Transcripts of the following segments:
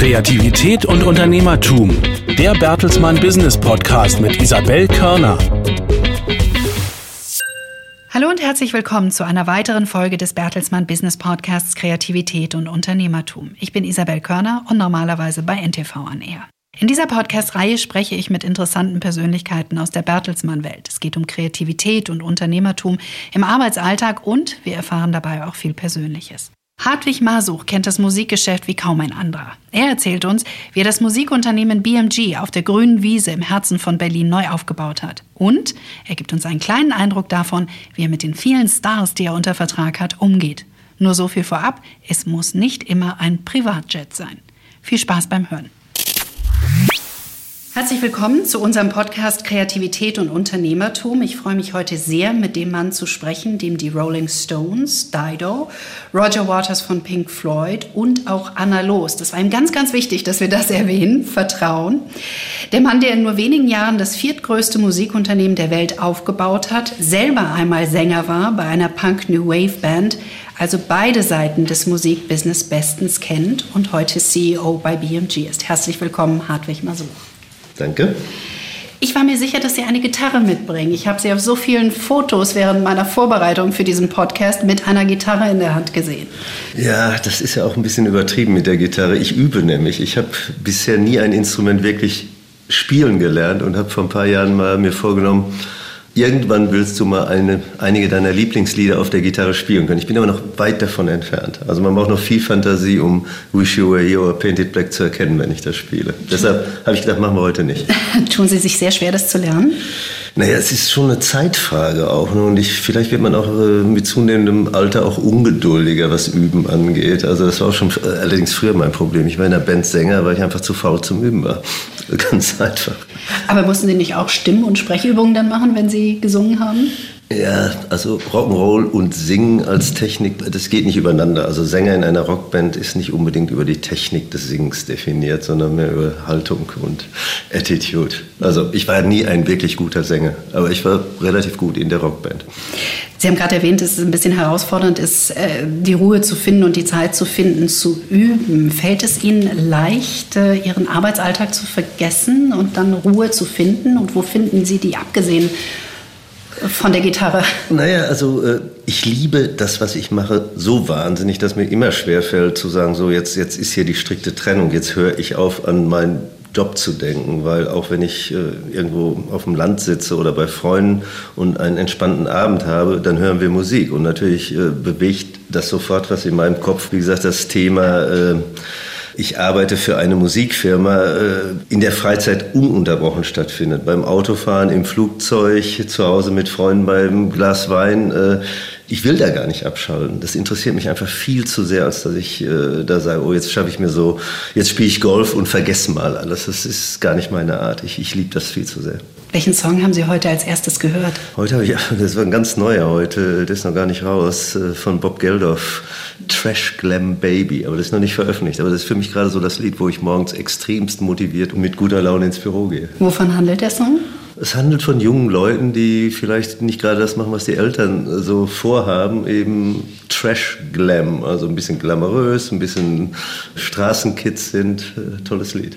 Kreativität und Unternehmertum. Der Bertelsmann Business Podcast mit Isabel Körner. Hallo und herzlich willkommen zu einer weiteren Folge des Bertelsmann Business Podcasts Kreativität und Unternehmertum. Ich bin Isabel Körner und normalerweise bei NTV an Air. In dieser Podcast-Reihe spreche ich mit interessanten Persönlichkeiten aus der Bertelsmann-Welt. Es geht um Kreativität und Unternehmertum im Arbeitsalltag und wir erfahren dabei auch viel Persönliches. Hartwig Masuch kennt das Musikgeschäft wie kaum ein anderer. Er erzählt uns, wie er das Musikunternehmen BMG auf der grünen Wiese im Herzen von Berlin neu aufgebaut hat. Und er gibt uns einen kleinen Eindruck davon, wie er mit den vielen Stars, die er unter Vertrag hat, umgeht. Nur so viel vorab, es muss nicht immer ein Privatjet sein. Viel Spaß beim Hören. Herzlich willkommen zu unserem Podcast Kreativität und Unternehmertum. Ich freue mich heute sehr, mit dem Mann zu sprechen, dem die Rolling Stones, Dido, Roger Waters von Pink Floyd und auch Anna Los, das war ihm ganz, ganz wichtig, dass wir das erwähnen, vertrauen. Der Mann, der in nur wenigen Jahren das viertgrößte Musikunternehmen der Welt aufgebaut hat, selber einmal Sänger war bei einer Punk New Wave Band, also beide Seiten des Musikbusiness bestens kennt und heute CEO bei BMG ist. Herzlich willkommen, Hartwig Masuch. Danke. Ich war mir sicher, dass Sie eine Gitarre mitbringen. Ich habe Sie auf so vielen Fotos während meiner Vorbereitung für diesen Podcast mit einer Gitarre in der Hand gesehen. Ja, das ist ja auch ein bisschen übertrieben mit der Gitarre. Ich übe nämlich. Ich habe bisher nie ein Instrument wirklich spielen gelernt und habe vor ein paar Jahren mal mir vorgenommen, Irgendwann willst du mal eine, einige deiner Lieblingslieder auf der Gitarre spielen können. Ich bin aber noch weit davon entfernt. Also man braucht noch viel Fantasie, um Wish You Were Here oder Painted Black zu erkennen, wenn ich das spiele. Deshalb habe ich gedacht, machen wir heute nicht. Tun Sie sich sehr schwer, das zu lernen? Naja, es ist schon eine Zeitfrage auch. Ne? Und ich, vielleicht wird man auch äh, mit zunehmendem Alter auch ungeduldiger, was Üben angeht. Also das war auch schon äh, allerdings früher mein Problem. Ich war in der Band Sänger, weil ich einfach zu faul zum Üben war. Ganz einfach. Aber mussten Sie nicht auch Stimm- und Sprechübungen dann machen, wenn Sie gesungen haben? Ja, also Rock'n'Roll und Singen als Technik, das geht nicht übereinander. Also Sänger in einer Rockband ist nicht unbedingt über die Technik des Singens definiert, sondern mehr über Haltung und Attitude. Also ich war nie ein wirklich guter Sänger, aber ich war relativ gut in der Rockband. Sie haben gerade erwähnt, dass es ein bisschen herausfordernd ist, äh, die Ruhe zu finden und die Zeit zu finden, zu üben. Fällt es Ihnen leicht, äh, Ihren Arbeitsalltag zu vergessen und dann Ruhe zu finden? Und wo finden Sie die, abgesehen von der Gitarre? Naja, also äh, ich liebe das, was ich mache, so wahnsinnig, dass mir immer schwerfällt zu sagen, so jetzt, jetzt ist hier die strikte Trennung, jetzt höre ich auf an meinen Job zu denken, weil auch wenn ich äh, irgendwo auf dem Land sitze oder bei Freunden und einen entspannten Abend habe, dann hören wir Musik und natürlich äh, bewegt das sofort was in meinem Kopf. Wie gesagt, das Thema äh, ich arbeite für eine Musikfirma, äh, in der Freizeit ununterbrochen stattfindet. Beim Autofahren, im Flugzeug, zu Hause mit Freunden beim Glas Wein. Äh, ich will da gar nicht abschalten. Das interessiert mich einfach viel zu sehr, als dass ich äh, da sage, oh, jetzt schaffe ich mir so, jetzt spiele ich Golf und vergesse mal alles. Das ist gar nicht meine Art. Ich, ich liebe das viel zu sehr. Welchen Song haben Sie heute als erstes gehört? Heute habe ich, das war ein ganz neuer heute, der ist noch gar nicht raus, äh, von Bob Geldof, Trash Glam Baby. Aber das ist noch nicht veröffentlicht. Aber das ist für mich gerade so das Lied, wo ich morgens extremst motiviert und mit guter Laune ins Büro gehe. Wovon handelt der Song? Es handelt von jungen Leuten, die vielleicht nicht gerade das machen, was die Eltern so vorhaben, eben Trash Glam, also ein bisschen glamourös, ein bisschen Straßenkids sind. Äh, tolles Lied.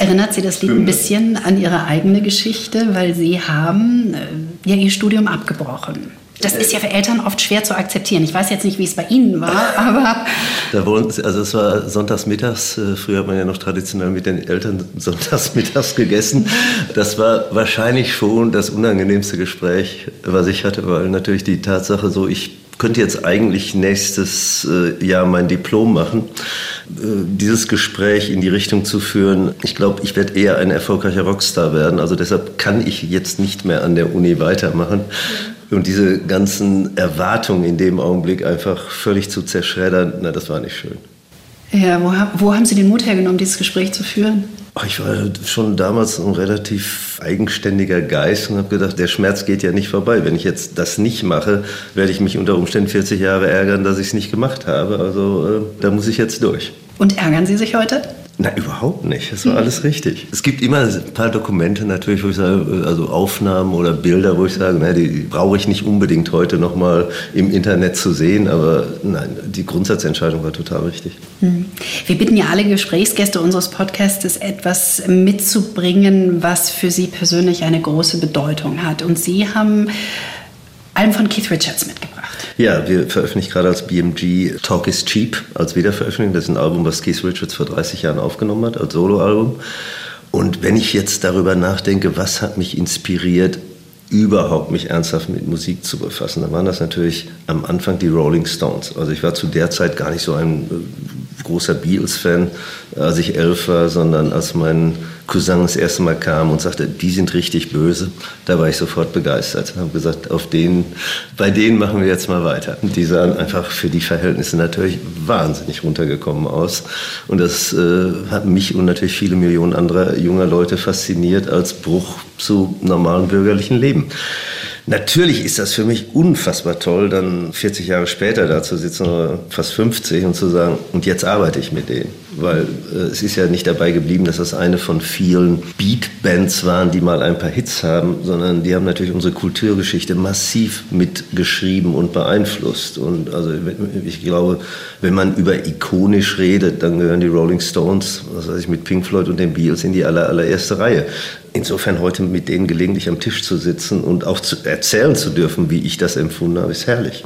Erinnert Sie das Lied ein bisschen an Ihre eigene Geschichte, weil Sie haben äh, ja Ihr Studium abgebrochen. Das ist ja für Eltern oft schwer zu akzeptieren. Ich weiß jetzt nicht, wie es bei Ihnen war, aber. Da wohnen, also es war sonntags mittags. Äh, früher hat man ja noch traditionell mit den Eltern sonntags mittags gegessen. Das war wahrscheinlich schon das unangenehmste Gespräch, was ich hatte, weil natürlich die Tatsache so, ich könnte jetzt eigentlich nächstes äh, Jahr mein Diplom machen. Äh, dieses Gespräch in die Richtung zu führen, ich glaube, ich werde eher ein erfolgreicher Rockstar werden. Also deshalb kann ich jetzt nicht mehr an der Uni weitermachen. Und diese ganzen Erwartungen in dem Augenblick einfach völlig zu zerschreddern, na, das war nicht schön. Ja, wo, wo haben Sie den Mut hergenommen, dieses Gespräch zu führen? Ich war schon damals ein relativ eigenständiger Geist und habe gedacht, der Schmerz geht ja nicht vorbei. Wenn ich jetzt das nicht mache, werde ich mich unter Umständen 40 Jahre ärgern, dass ich es nicht gemacht habe. Also äh, da muss ich jetzt durch. Und ärgern Sie sich heute? Na, überhaupt nicht. Das war alles richtig. Es gibt immer ein paar Dokumente natürlich, wo ich sage, also Aufnahmen oder Bilder, wo ich sage, na, die brauche ich nicht unbedingt heute nochmal im Internet zu sehen, aber nein, die Grundsatzentscheidung war total richtig. Hm. Wir bitten ja alle Gesprächsgäste unseres Podcasts, etwas mitzubringen, was für sie persönlich eine große Bedeutung hat. Und Sie haben Alben von Keith Richards mitgebracht. Ja, wir veröffentlichen gerade als BMG Talk is Cheap als Wiederveröffentlichung. Das ist ein Album, was Keith Richards vor 30 Jahren aufgenommen hat, als Soloalbum. Und wenn ich jetzt darüber nachdenke, was hat mich inspiriert, überhaupt mich ernsthaft mit Musik zu befassen, dann waren das natürlich am Anfang die Rolling Stones. Also ich war zu der Zeit gar nicht so ein äh, großer Beatles-Fan, als ich elf war, sondern als mein Cousin das erste Mal kam und sagte, die sind richtig böse, da war ich sofort begeistert. Ich habe gesagt, auf denen, bei denen machen wir jetzt mal weiter. Und die sahen einfach für die Verhältnisse natürlich wahnsinnig runtergekommen aus. Und das äh, hat mich und natürlich viele Millionen anderer junger Leute fasziniert als Bruch zu normalem bürgerlichen Leben. Natürlich ist das für mich unfassbar toll, dann 40 Jahre später da zu sitzen oder fast 50 und zu sagen, und jetzt arbeite ich mit denen. Weil äh, es ist ja nicht dabei geblieben, dass das eine von vielen Beatbands waren, die mal ein paar Hits haben, sondern die haben natürlich unsere Kulturgeschichte massiv mitgeschrieben und beeinflusst. Und also ich glaube, wenn man über ikonisch redet, dann gehören die Rolling Stones, was weiß ich, mit Pink Floyd und den Beatles in die aller, allererste Reihe. Insofern heute mit denen gelegentlich am Tisch zu sitzen und auch zu erzählen zu dürfen, wie ich das empfunden habe, ist herrlich.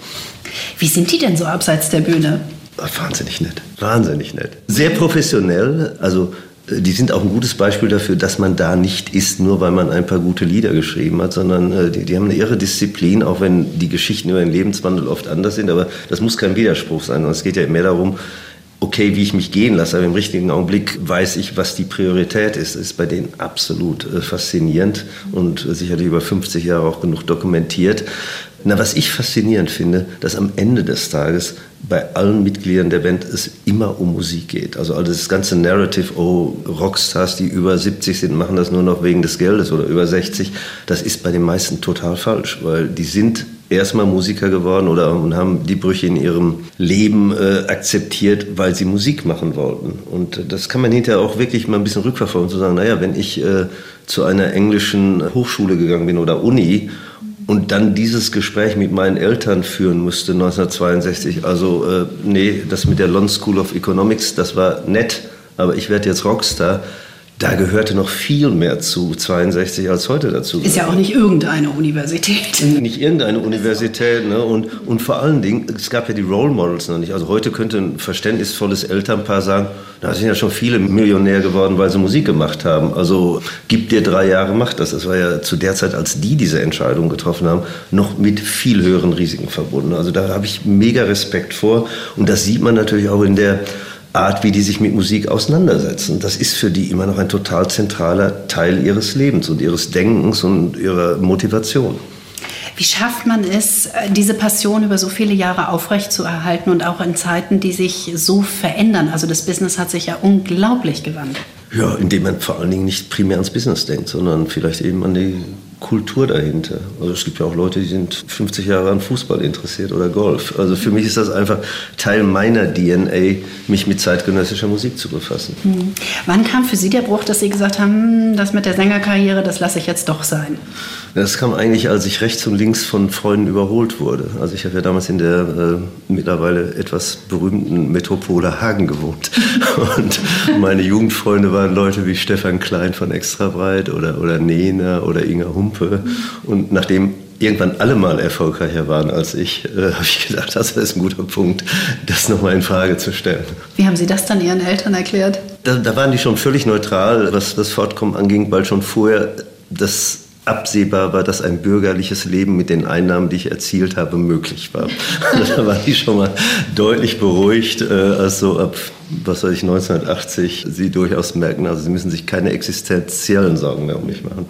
Wie sind die denn so abseits der Bühne? Wahnsinnig nett, wahnsinnig nett. Sehr professionell, also äh, die sind auch ein gutes Beispiel dafür, dass man da nicht ist, nur weil man ein paar gute Lieder geschrieben hat, sondern äh, die, die, haben eine irre Disziplin, auch wenn die Geschichten über den Lebenswandel oft anders sind. Aber das muss kein Widerspruch sein. Es geht ja mehr darum, okay, wie ich mich gehen lasse, aber im richtigen Augenblick weiß ich, was die Priorität ist. Das ist bei denen absolut äh, faszinierend und sicherlich über 50 Jahre auch genug dokumentiert. Na, was ich faszinierend finde, dass am Ende des Tages bei allen Mitgliedern der Band es immer um Musik geht. Also, also das ganze Narrative, oh, Rockstars, die über 70 sind, machen das nur noch wegen des Geldes oder über 60, das ist bei den meisten total falsch, weil die sind erstmal Musiker geworden oder und haben die Brüche in ihrem Leben äh, akzeptiert, weil sie Musik machen wollten. Und das kann man hinterher auch wirklich mal ein bisschen rückverfolgen zu sagen, naja, wenn ich äh, zu einer englischen Hochschule gegangen bin oder Uni und dann dieses Gespräch mit meinen Eltern führen musste 1962, also äh, nee, das mit der London School of Economics, das war nett, aber ich werde jetzt Rockstar da gehörte noch viel mehr zu 62 als heute dazu. Ist ja auch nicht irgendeine Universität. Nicht irgendeine Universität. Ne? Und, und vor allen Dingen, es gab ja die Role Models noch nicht. Also heute könnte ein verständnisvolles Elternpaar sagen, da sind ja schon viele Millionär geworden, weil sie Musik gemacht haben. Also gib dir drei Jahre, mach das. Das war ja zu der Zeit, als die diese Entscheidung getroffen haben, noch mit viel höheren Risiken verbunden. Also da habe ich mega Respekt vor. Und das sieht man natürlich auch in der Art, wie die sich mit Musik auseinandersetzen. Das ist für die immer noch ein total zentraler Teil ihres Lebens und ihres Denkens und ihrer Motivation. Wie schafft man es, diese Passion über so viele Jahre aufrechtzuerhalten und auch in Zeiten, die sich so verändern? Also das Business hat sich ja unglaublich gewandelt. Ja, indem man vor allen Dingen nicht primär ans Business denkt, sondern vielleicht eben an die Kultur dahinter. Also es gibt ja auch Leute, die sind 50 Jahre an Fußball interessiert oder Golf. Also für mich ist das einfach Teil meiner DNA, mich mit zeitgenössischer Musik zu befassen. Mhm. Wann kam für Sie der Bruch, dass Sie gesagt haben, hm, das mit der Sängerkarriere, das lasse ich jetzt doch sein? Das kam eigentlich, als ich rechts und links von Freunden überholt wurde. Also ich habe ja damals in der äh, mittlerweile etwas berühmten Metropole Hagen gewohnt. Und meine Jugendfreunde waren Leute wie Stefan Klein von Extra Breit oder, oder Nena oder Inga Humpe. Und nachdem irgendwann alle mal erfolgreicher waren als ich, äh, habe ich gedacht, das ist ein guter Punkt, das nochmal in Frage zu stellen. Wie haben Sie das dann Ihren Eltern erklärt? Da, da waren die schon völlig neutral, was das Fortkommen anging, weil schon vorher das absehbar war, dass ein bürgerliches Leben mit den Einnahmen, die ich erzielt habe, möglich war. da waren die schon mal deutlich beruhigt, äh, als so ab, was weiß ich, 1980 sie durchaus merken, also sie müssen sich keine existenziellen Sorgen mehr um mich machen.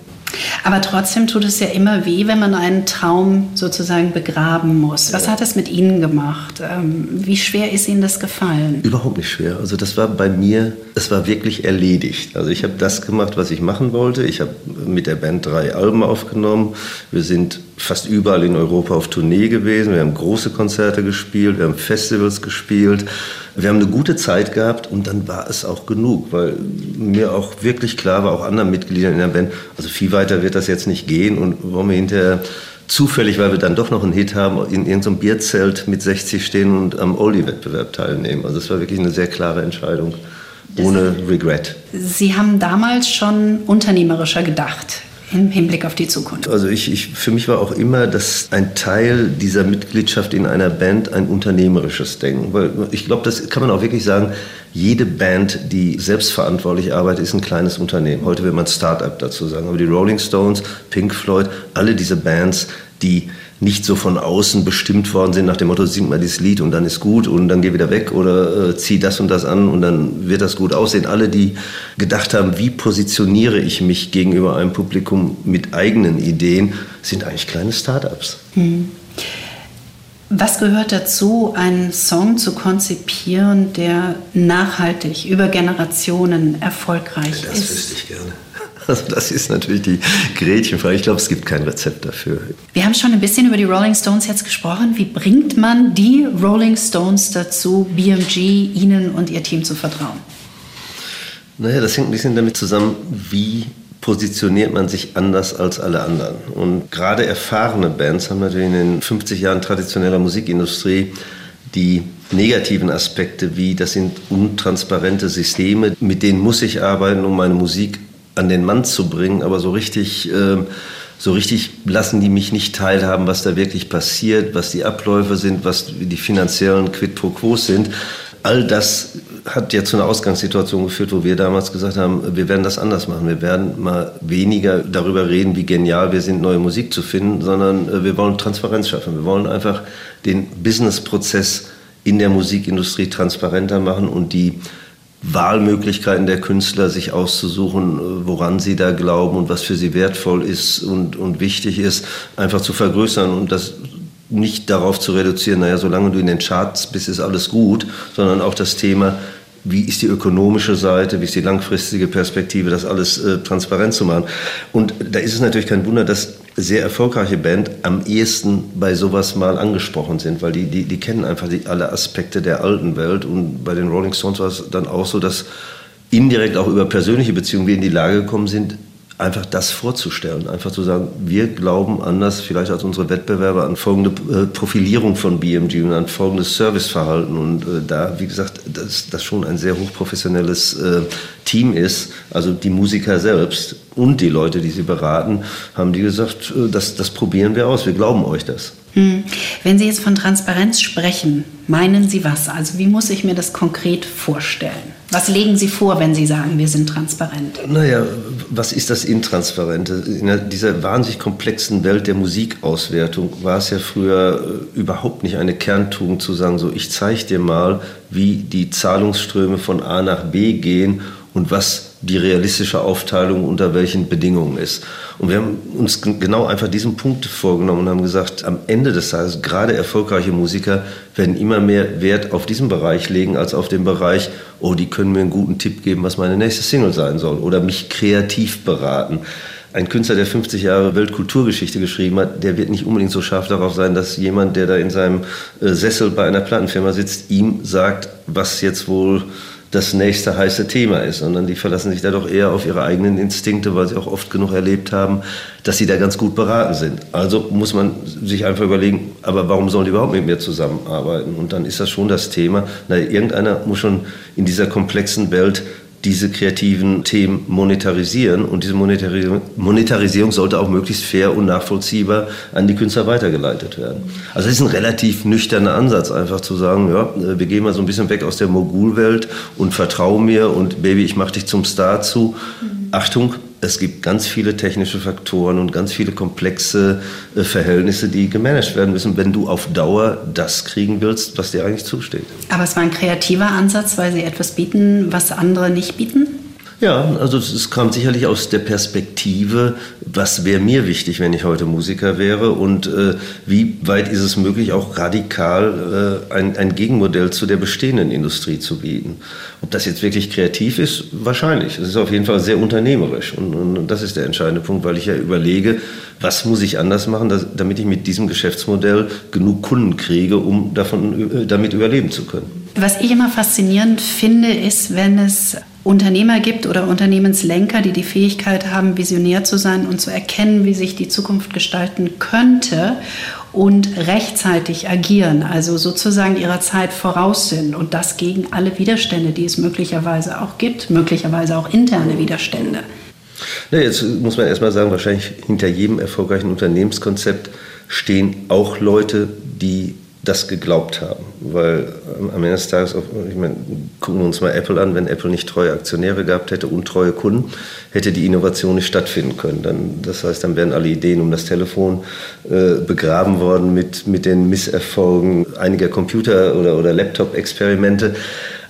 Aber trotzdem tut es ja immer weh, wenn man einen Traum sozusagen begraben muss. Was hat es mit Ihnen gemacht? Ähm, wie schwer ist Ihnen das gefallen? Überhaupt nicht schwer. Also das war bei mir, es war wirklich erledigt. Also ich habe das gemacht, was ich machen wollte. Ich habe mit der Band drei Alben aufgenommen. Wir sind fast überall in Europa auf Tournee gewesen. Wir haben große Konzerte gespielt, wir haben Festivals gespielt. Wir haben eine gute Zeit gehabt und dann war es auch genug, weil mir auch wirklich klar war, auch anderen Mitgliedern in der Band, also viel weiter wird das jetzt nicht gehen und wollen wir hinterher zufällig, weil wir dann doch noch einen Hit haben, in irgendeinem Bierzelt mit 60 stehen und am Oldie-Wettbewerb teilnehmen. Also es war wirklich eine sehr klare Entscheidung, ohne Regret. Sie haben damals schon unternehmerischer gedacht im Hinblick auf die Zukunft? Also ich, ich, für mich war auch immer das ein Teil dieser Mitgliedschaft in einer Band ein unternehmerisches Denken. Weil ich glaube, das kann man auch wirklich sagen, jede Band, die selbstverantwortlich arbeitet, ist ein kleines Unternehmen. Heute will man Start-up dazu sagen. Aber die Rolling Stones, Pink Floyd, alle diese Bands, die nicht so von außen bestimmt worden sind nach dem Motto, sing mal dieses Lied und dann ist gut und dann geh wieder weg oder äh, zieh das und das an und dann wird das gut aussehen. Alle, die gedacht haben, wie positioniere ich mich gegenüber einem Publikum mit eigenen Ideen, sind eigentlich kleine Start-ups. Hm. Was gehört dazu, einen Song zu konzipieren, der nachhaltig über Generationen erfolgreich das ist? Das wüsste ich gerne. Also das ist natürlich die Gretchenfrage. Ich glaube, es gibt kein Rezept dafür. Wir haben schon ein bisschen über die Rolling Stones jetzt gesprochen. Wie bringt man die Rolling Stones dazu, BMG, Ihnen und Ihr Team zu vertrauen? Naja, das hängt ein bisschen damit zusammen, wie positioniert man sich anders als alle anderen. Und gerade erfahrene Bands haben natürlich in den 50 Jahren traditioneller Musikindustrie die negativen Aspekte, wie das sind untransparente Systeme, mit denen muss ich arbeiten, um meine Musik an den Mann zu bringen, aber so richtig, äh, so richtig lassen die mich nicht teilhaben, was da wirklich passiert, was die Abläufe sind, was die finanziellen Quid pro quo sind. All das hat ja zu einer Ausgangssituation geführt, wo wir damals gesagt haben, wir werden das anders machen. Wir werden mal weniger darüber reden, wie genial wir sind, neue Musik zu finden, sondern äh, wir wollen Transparenz schaffen. Wir wollen einfach den Businessprozess in der Musikindustrie transparenter machen und die Wahlmöglichkeiten der Künstler, sich auszusuchen, äh, woran sie da glauben und was für sie wertvoll ist und, und wichtig ist, einfach zu vergrößern und das nicht darauf zu reduzieren, naja, solange du in den Charts bist, ist alles gut, sondern auch das Thema, wie ist die ökonomische Seite, wie ist die langfristige Perspektive, das alles äh, transparent zu machen. Und da ist es natürlich kein Wunder, dass sehr erfolgreiche Band am ehesten bei sowas mal angesprochen sind, weil die, die, die kennen einfach die, alle Aspekte der alten Welt. Und bei den Rolling Stones war es dann auch so, dass indirekt auch über persönliche Beziehungen wir in die Lage gekommen sind, einfach das vorzustellen. Einfach zu sagen, wir glauben anders vielleicht als unsere Wettbewerber an folgende äh, Profilierung von BMG und an folgendes Serviceverhalten. Und äh, da, wie gesagt, dass das schon ein sehr hochprofessionelles äh, Team ist, also die Musiker selbst und die Leute, die sie beraten, haben die gesagt, das, das probieren wir aus, wir glauben euch das. Hm. Wenn Sie jetzt von Transparenz sprechen, meinen Sie was? Also wie muss ich mir das konkret vorstellen? Was legen Sie vor, wenn Sie sagen, wir sind transparent? Naja, was ist das Intransparente? In dieser wahnsinnig komplexen Welt der Musikauswertung war es ja früher äh, überhaupt nicht eine Kerntugend zu sagen, so ich zeige dir mal, wie die Zahlungsströme von A nach B gehen und was die realistische Aufteilung unter welchen Bedingungen ist. Und wir haben uns genau einfach diesen Punkt vorgenommen und haben gesagt, am Ende des Tages, gerade erfolgreiche Musiker werden immer mehr Wert auf diesen Bereich legen, als auf den Bereich, oh, die können mir einen guten Tipp geben, was meine nächste Single sein soll oder mich kreativ beraten. Ein Künstler, der 50 Jahre Weltkulturgeschichte geschrieben hat, der wird nicht unbedingt so scharf darauf sein, dass jemand, der da in seinem äh, Sessel bei einer Plattenfirma sitzt, ihm sagt, was jetzt wohl das nächste heiße Thema ist, sondern die verlassen sich da doch eher auf ihre eigenen Instinkte, weil sie auch oft genug erlebt haben, dass sie da ganz gut beraten sind. Also muss man sich einfach überlegen, aber warum sollen die überhaupt mit mir zusammenarbeiten? Und dann ist das schon das Thema, na, irgendeiner muss schon in dieser komplexen Welt diese kreativen Themen monetarisieren und diese Monetarisierung, sollte auch möglichst fair und nachvollziehbar an die Künstler weitergeleitet werden. Also es ist ein relativ nüchterner Ansatz, einfach zu sagen, ja, wir gehen mal so ein bisschen weg aus der Mogulwelt und vertrau mir und Baby, ich mach dich zum Star zu. Mhm. Achtung, es gibt ganz viele technische Faktoren und ganz viele komplexe äh, Verhältnisse, die gemanagt werden müssen, wenn du auf Dauer das kriegen willst, was dir eigentlich zusteht. Aber es war ein kreativer Ansatz, weil sie etwas bieten, was andere nicht bieten? Ja, also es kam sicherlich aus der Perspektive, was wäre mir wichtig, wenn ich heute Musiker wäre und äh, wie weit ist es möglich, auch radikal äh, ein, ein, Gegenmodell zu der bestehenden Industrie zu bieten. Ob das jetzt wirklich kreativ ist, wahrscheinlich. Es ist auf jeden Fall sehr unternehmerisch und, und, das ist der entscheidende Punkt, weil ich ja überlege, was muss ich anders machen, dass, damit ich mit diesem Geschäftsmodell genug Kunden kriege, um davon, äh, damit überleben zu können. Was ich immer faszinierend finde, ist, wenn es Unternehmer gibt oder Unternehmenslenker, die die Fähigkeit haben, visionär zu sein und zu erkennen, wie sich die Zukunft gestalten könnte und rechtzeitig agieren, also sozusagen ihrer Zeit voraus sind und das gegen alle Widerstände, die es möglicherweise auch gibt, möglicherweise auch interne Widerstände. Ja, jetzt muss man erstmal sagen, wahrscheinlich hinter jedem erfolgreichen Unternehmenskonzept stehen auch Leute, die das geglaubt haben. Weil am Ende des Tages, ich meine, gucken wir uns mal Apple an, wenn Apple nicht treue Aktionäre gehabt hätte und treue Kunden, hätte die Innovation nicht stattfinden können. Dann, das heißt, dann wären alle Ideen um das Telefon äh, begraben worden mit, mit den Misserfolgen einiger Computer- oder, oder Laptop-Experimente.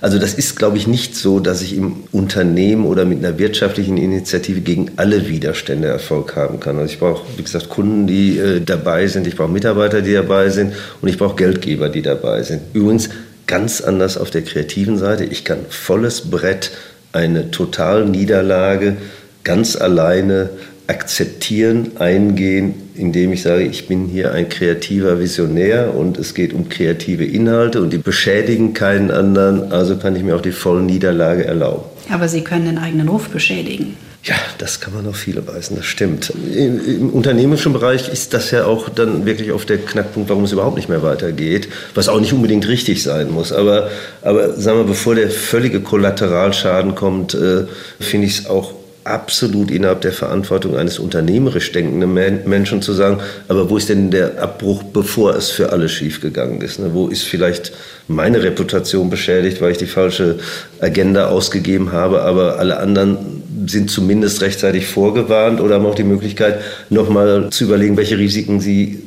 Also das ist, glaube ich, nicht so, dass ich im Unternehmen oder mit einer wirtschaftlichen Initiative gegen alle Widerstände Erfolg haben kann. Also ich brauche, wie gesagt, Kunden, die äh, dabei sind, ich brauche Mitarbeiter, die dabei sind und ich brauche Geldgeber, die dabei sind. Übrigens ganz anders auf der kreativen Seite. Ich kann volles Brett eine Totalniederlage ganz alleine akzeptieren, eingehen, indem ich sage, ich bin hier ein kreativer Visionär und es geht um kreative Inhalte und die beschädigen keinen anderen, also kann ich mir auch die volle Niederlage erlauben. Aber Sie können den eigenen Ruf beschädigen. Ja, das kann man auf viele weisen, das stimmt. Im, Im, unternehmerischen Bereich ist das ja auch dann wirklich auf der Knackpunkt, warum es überhaupt nicht mehr weitergeht, was auch nicht unbedingt richtig sein muss. Aber, aber sagen wir, bevor der völlige Kollateralschaden kommt, äh, finde ich es auch absolut innerhalb der Verantwortung eines unternehmerisch denkenden Menschen zu sagen, aber wo ist denn der Abbruch, bevor es für alle schiefgegangen ist? Ne? Wo ist vielleicht meine Reputation beschädigt, weil ich die falsche Agenda ausgegeben habe, aber alle anderen sind zumindest rechtzeitig vorgewarnt oder haben auch die Möglichkeit, nochmal zu überlegen, welche Risiken sie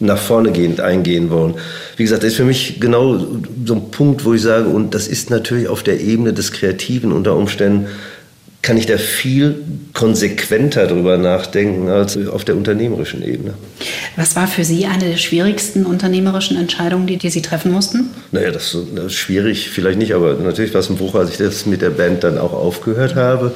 nach vorne gehend eingehen wollen. Wie gesagt, das ist für mich genau so ein Punkt, wo ich sage, und das ist natürlich auf der Ebene des Kreativen unter Umständen kann ich da viel konsequenter darüber nachdenken als auf der unternehmerischen Ebene. Was war für Sie eine der schwierigsten unternehmerischen Entscheidungen, die, die Sie treffen mussten? Naja, das, das ist schwierig, vielleicht nicht, aber natürlich war es ein Bruch, als ich das mit der Band dann auch aufgehört habe.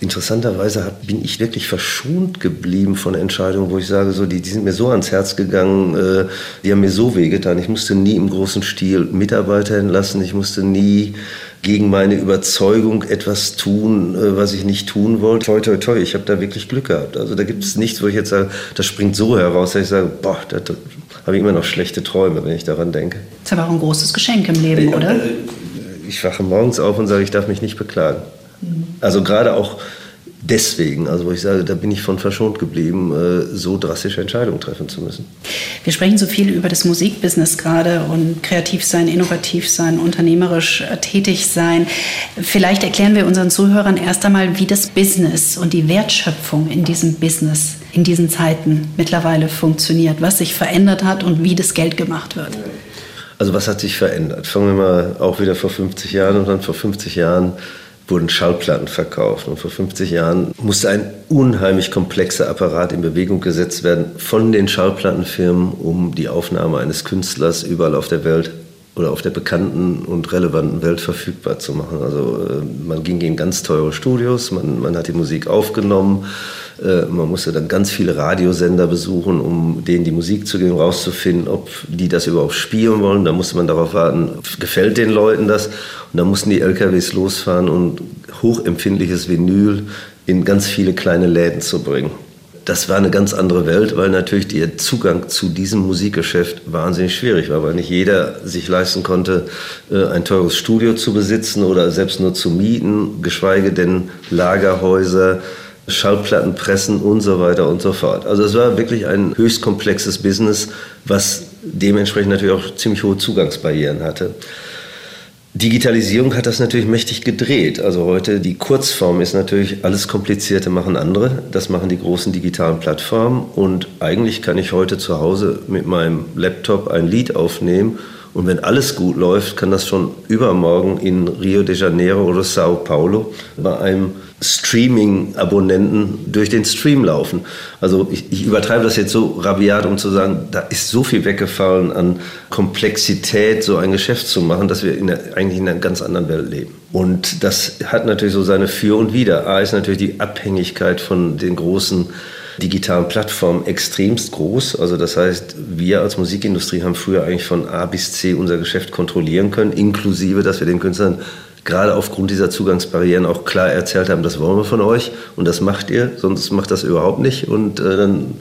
Interessanterweise bin ich wirklich verschont geblieben von Entscheidungen, wo ich sage, so, die, die sind mir so ans Herz gegangen, äh, die haben mir so wehgetan. Ich musste nie im großen Stil Mitarbeiter entlassen, ich musste nie gegen meine Überzeugung etwas tun, äh, was ich nicht tun wollte. Toi, toi, toi, ich habe da wirklich Glück gehabt. Also da gibt es nichts, wo ich jetzt sage, das springt so heraus, dass ich sage, boah, da, da habe ich immer noch schlechte Träume, wenn ich daran denke. Das ist aber auch ein großes Geschenk im Leben, ja, oder? Äh, ich wache morgens auf und sage, ich darf mich nicht beklagen. Mhm. Also gerade auch deswegen, also wo ich sage, da bin ich von verschont geblieben, äh, so drastische Entscheidungen treffen zu müssen. Wir sprechen so viel über das Musikbusiness gerade und kreativ sein, innovativ sein, unternehmerisch äh, tätig sein. Vielleicht erklären wir unseren Zuhörern erst einmal, wie das Business und die Wertschöpfung in diesem Business in diesen Zeiten mittlerweile funktioniert, was sich verändert hat und wie das Geld gemacht wird. Also was hat sich verändert? Fangen wir mal auch wieder vor 50 Jahren und dann vor 50 Jahren wurden Schallplatten verkauft. Und vor 50 Jahren musste ein unheimlich komplexer Apparat in Bewegung gesetzt werden von den Schallplattenfirmen, um die Aufnahme eines Künstlers überall auf der Welt oder auf der bekannten und relevanten Welt verfügbar zu machen. Also äh, man ging in ganz teure Studios, man, man hat die Musik aufgenommen, äh, man musste dann ganz viele Radiosender besuchen, um denen die Musik zu geben, rauszufinden, ob die das überhaupt spielen wollen. Da musste man darauf warten, gefällt den Leuten das? Und dann mussten die LKWs losfahren und hochempfindliches Vinyl in ganz viele kleine Läden zu bringen. Das war eine ganz andere Welt, weil natürlich der Zugang zu diesem Musikgeschäft wahnsinnig schwierig war, weil nicht jeder sich leisten konnte, äh, ein teures Studio zu besitzen oder selbst nur zu mieten, geschweige denn Lagerhäuser, Schallplattenpressen und so weiter und so fort. Also es war wirklich ein höchst komplexes Business, was dementsprechend natürlich auch ziemlich hohe Zugangsbarrieren hatte. Digitalisierung hat das natürlich mächtig gedreht. Also heute die Kurzform ist natürlich alles Komplizierte machen andere. Das machen die großen digitalen Plattformen. Und eigentlich kann ich heute zu Hause mit meinem Laptop ein Lied aufnehmen Und wenn alles gut läuft, kann das schon übermorgen in Rio de Janeiro oder Sao Paulo bei einem Streaming-Abonnenten durch den Stream laufen. Also ich, ich, übertreibe das jetzt so rabiat, um zu sagen, da ist so viel weggefallen an Komplexität, so ein Geschäft zu machen, dass wir in der, eigentlich in einer ganz anderen Welt leben. Und das hat natürlich so seine Für und Wider. A ist natürlich die Abhängigkeit von den großen digitalen Plattformen extremst groß. Also das heißt, wir als Musikindustrie haben früher eigentlich von A bis C unser Geschäft kontrollieren können, inklusive, dass wir den Künstlern gerade aufgrund dieser Zugangsbarrieren auch klar erzählt haben, das wollen wir von euch und das macht ihr, sonst macht das überhaupt nicht und äh, dann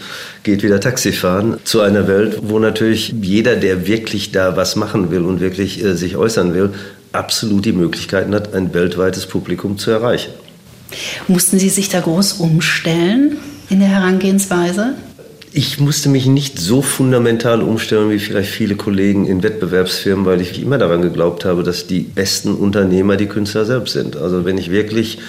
geht wieder Taxifahren zu einer Welt, wo natürlich jeder, der wirklich da was machen will und wirklich äh, sich äußern will, absolut die Möglichkeiten hat, ein weltweites Publikum zu erreichen. Mussten Sie sich da groß umstellen in der Herangehensweise? Ich musste mich nicht so fundamental umstellen wie vielleicht viele Kollegen in Wettbewerbsfirmen, weil ich immer daran geglaubt habe, dass die besten Unternehmer die Künstler selbst sind. Also wenn ich wirklich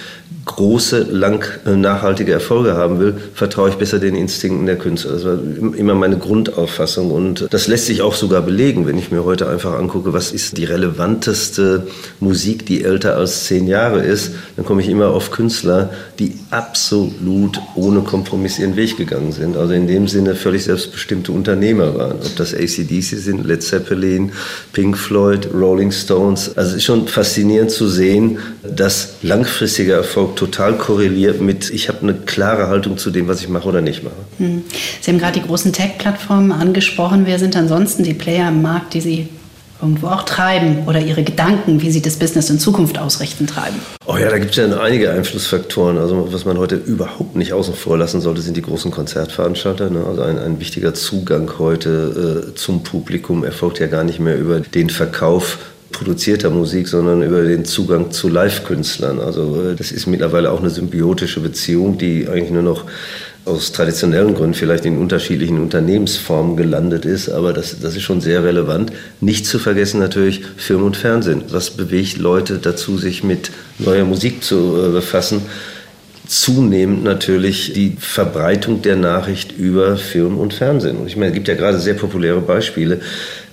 große, lang äh, nachhaltige Erfolge haben will, vertraue ich besser den Instinkten der Künstler. Das war immer meine Grundauffassung und das lässt sich auch sogar belegen, wenn ich mir heute einfach angucke, was ist die relevanteste Musik, die älter als zehn Jahre ist, dann komme ich immer auf Künstler, die absolut ohne Kompromiss ihren Weg gegangen sind. Also in dem Sinne völlig selbstbestimmte Unternehmer waren. Ob das ACDC sind, Led Zeppelin, Pink Floyd, Rolling Stones. Also es ist schon faszinierend zu sehen, dass langfristiger Erfolg total korreliert mit, ich habe eine klare Haltung zu dem, was ich mache oder nicht mache. Hm. Sie haben gerade die großen Tech-Plattformen angesprochen. Wer sind ansonsten die Player im Markt, die Sie irgendwo auch treiben oder Ihre Gedanken, wie Sie das Business in Zukunft ausrichten, treiben? Oh ja, da gibt es ja einige Einflussfaktoren. Also was man heute überhaupt nicht außen vor lassen sollte, sind die großen Konzertveranstalter. Ne? Also ein, ein wichtiger Zugang heute äh, zum Publikum erfolgt ja gar nicht mehr über den Verkauf produzierter Musik, sondern über den Zugang zu Live-Künstlern. Also äh, das ist mittlerweile auch eine symbiotische Beziehung, die eigentlich nur noch aus traditionellen Gründen vielleicht in unterschiedlichen Unternehmensformen gelandet ist, aber das, das ist schon sehr relevant. Nicht zu vergessen natürlich Film und Fernsehen. Was bewegt Leute dazu, sich mit neuer Musik zu äh, befassen? Zunehmend natürlich die Verbreitung der Nachricht über Film und Fernsehen. Und ich meine, es gibt ja gerade sehr populäre Beispiele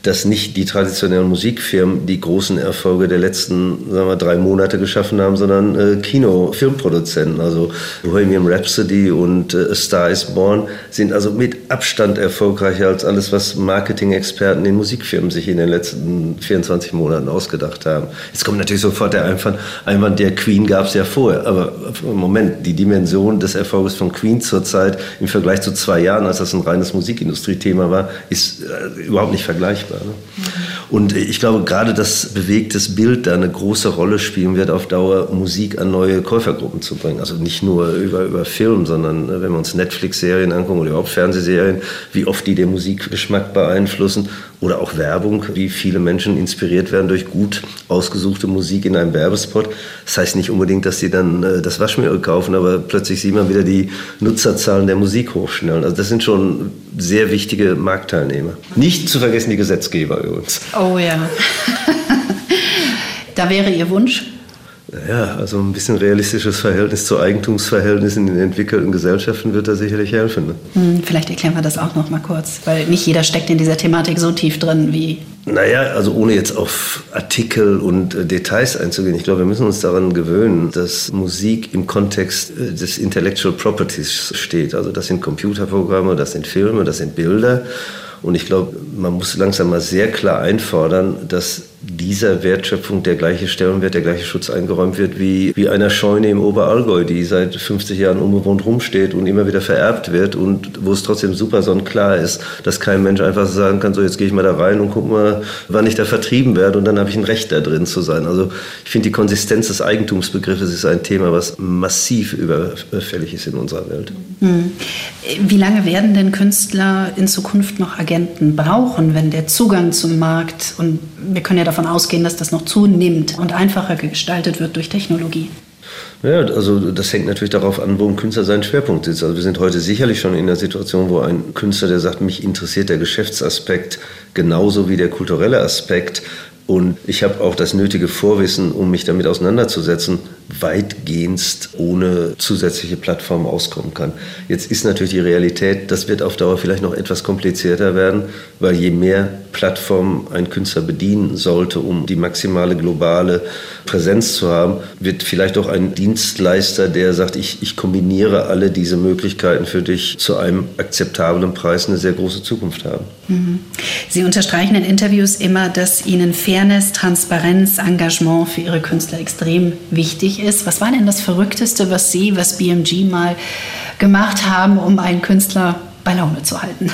dass nicht die traditionellen Musikfirmen die großen Erfolge der letzten sagen wir, drei Monate geschaffen haben, sondern äh, Kino-Filmproduzenten. Also Bohemian Rhapsody und äh, A Star is Born sind also mit Abstand erfolgreicher als alles, was Marketing-Experten in Musikfirmen sich in den letzten 24 Monaten ausgedacht haben. Jetzt kommt natürlich sofort der Einwand, Einwand der Queen gab es ja vorher. Aber Moment, die Dimension des Erfolges von Queen zurzeit im Vergleich zu zwei Jahren, als das ein reines Musikindustriethema war, ist äh, überhaupt nicht vergleichbar. Ne? Und ich glaube, gerade das bewegtes Bild da eine große Rolle spielen wird, auf Dauer Musik an neue Käufergruppen zu bringen. Also nicht nur über, über Film, sondern äh, wenn wir uns Netflix-Serien angucken oder überhaupt Fernsehserien, wie oft die den Musikgeschmack beeinflussen oder auch Werbung, wie viele Menschen inspiriert werden durch gut ausgesuchte Musik in einem Werbespot. Das heißt nicht unbedingt, dass sie dann äh, das Waschmittel kaufen, aber plötzlich sieht man wieder die Nutzerzahlen der Musik hochschnellen. Also das sind schon sehr wichtige Marktteilnehmer. Nicht zu vergessen die Gesetzgeber übrigens. Oh ja. da wäre Ihr Wunsch? Ja, also ein bisschen realistisches Verhältnis zu Eigentumsverhältnissen in entwickelten Gesellschaften wird da sicherlich helfen. Ne? Hm, vielleicht erklären wir das auch noch mal kurz, weil nicht jeder steckt in dieser Thematik so tief drin wie. Naja, also ohne jetzt auf Artikel und äh, Details einzugehen, ich glaube, wir müssen uns daran gewöhnen, dass Musik im Kontext äh, des Intellectual Properties steht. Also das sind Computerprogramme, das sind Filme, das sind Bilder. Und ich glaube, man muss langsam mal sehr klar einfordern, dass dieser Wertschöpfung der gleiche Stellenwert, der gleiche Schutz eingeräumt wird wie, wie einer Scheune im Oberallgäu, die seit 50 Jahren unbewohnt rumsteht und immer wieder vererbt wird und wo es trotzdem super sonnenklar ist, dass kein Mensch einfach sagen kann, so jetzt gehe ich mal da rein und guck mal, wann ich da vertrieben werde und dann habe ich ein Recht da drin zu sein. Also ich finde die Konsistenz des Eigentumsbegriffes ist ein Thema, was massiv überfällig ist in unserer Welt. Hm. Wie lange werden denn Künstler in Zukunft noch Agenten brauchen, wenn der Zugang zum Markt und wir können ja davon ausgehen, dass das noch zunimmt und einfacher gestaltet wird durch Technologie. Ja, also das hängt natürlich darauf an, wo ein Künstler seinen Schwerpunkt sitzt. Also wir sind heute sicherlich schon in der Situation, wo ein Künstler, der sagt, mich interessiert der Geschäftsaspekt genauso wie der kulturelle Aspekt Und ich habe auch das nötige Vorwissen, um mich damit auseinanderzusetzen, weitgehend ohne zusätzliche Plattformen auskommen kann. Jetzt ist natürlich die Realität, das wird auf Dauer vielleicht noch etwas komplizierter werden, weil je mehr Plattformen ein Künstler bedienen sollte, um die maximale globale Präsenz zu haben, wird vielleicht auch ein Dienstleister, der sagt, ich, ich kombiniere alle diese Möglichkeiten für dich zu einem akzeptablen Preis, eine sehr große Zukunft haben. Mhm. Sie unterstreichen in Interviews immer, dass Ihnen Fairness, Transparenz, Engagement für Ihre Künstler extrem wichtig ist. Was war denn das Verrückteste, was Sie, was BMG mal gemacht haben, um einen Künstler bei Laune zu halten?